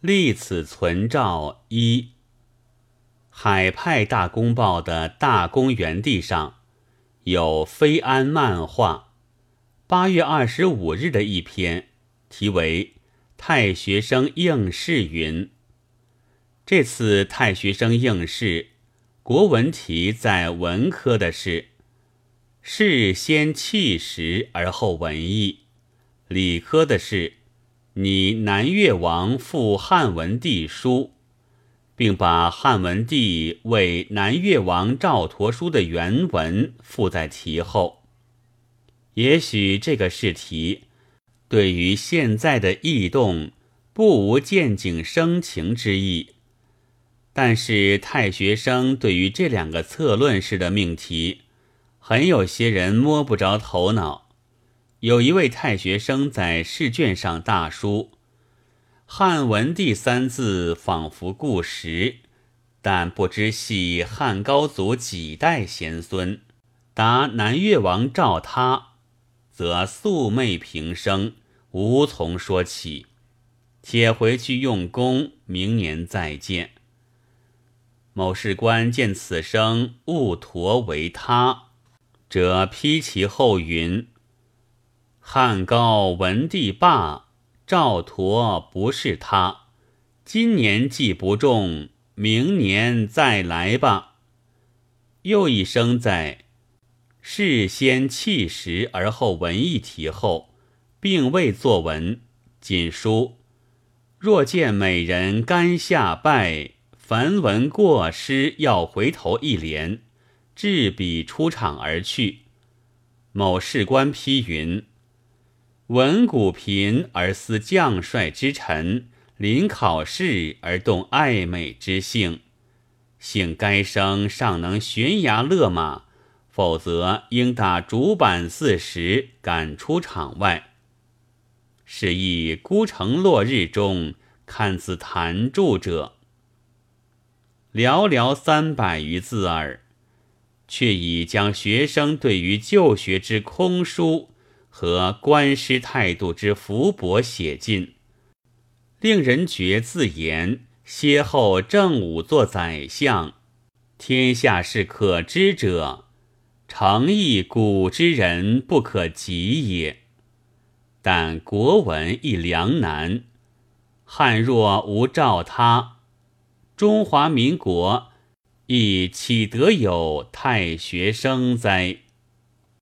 立此存照一。海派大公报的大公园地上有飞安漫画，八月二十五日的一篇，题为《太学生应试》云。这次太学生应试，国文题在文科的是“事先弃实而后文艺”，理科的是“拟南越王复汉文帝书”。并把汉文帝为南越王赵佗书的原文附在题后。也许这个试题对于现在的异动不无见景生情之意，但是太学生对于这两个策论式的命题，很有些人摸不着头脑。有一位太学生在试卷上大书。汉文帝三字仿佛故时，但不知系汉高祖几代贤孙。答南越王赵他，则素昧平生，无从说起。且回去用功，明年再见。某士官见此生误驼为他，则批其后云：汉高文帝霸。赵佗不是他，今年既不中，明年再来吧。又一生在事先弃实而后文艺题后，并未作文，仅书：若见美人甘下拜，凡文过失要回头一联，置笔出场而去。某士官批云。闻古贫而思将帅之臣，临考试而动爱美之性，幸该生尚能悬崖勒马，否则应打竹板四十，赶出场外。是以孤城落日中，看自弹著者，寥寥三百余字耳，却已将学生对于旧学之空疏。和官师态度之浮薄写尽，令人觉自言歇后正午做宰相，天下事可知者，诚意古之人不可及也。但国文亦良难，汉若无照他，中华民国亦岂得有太学生哉？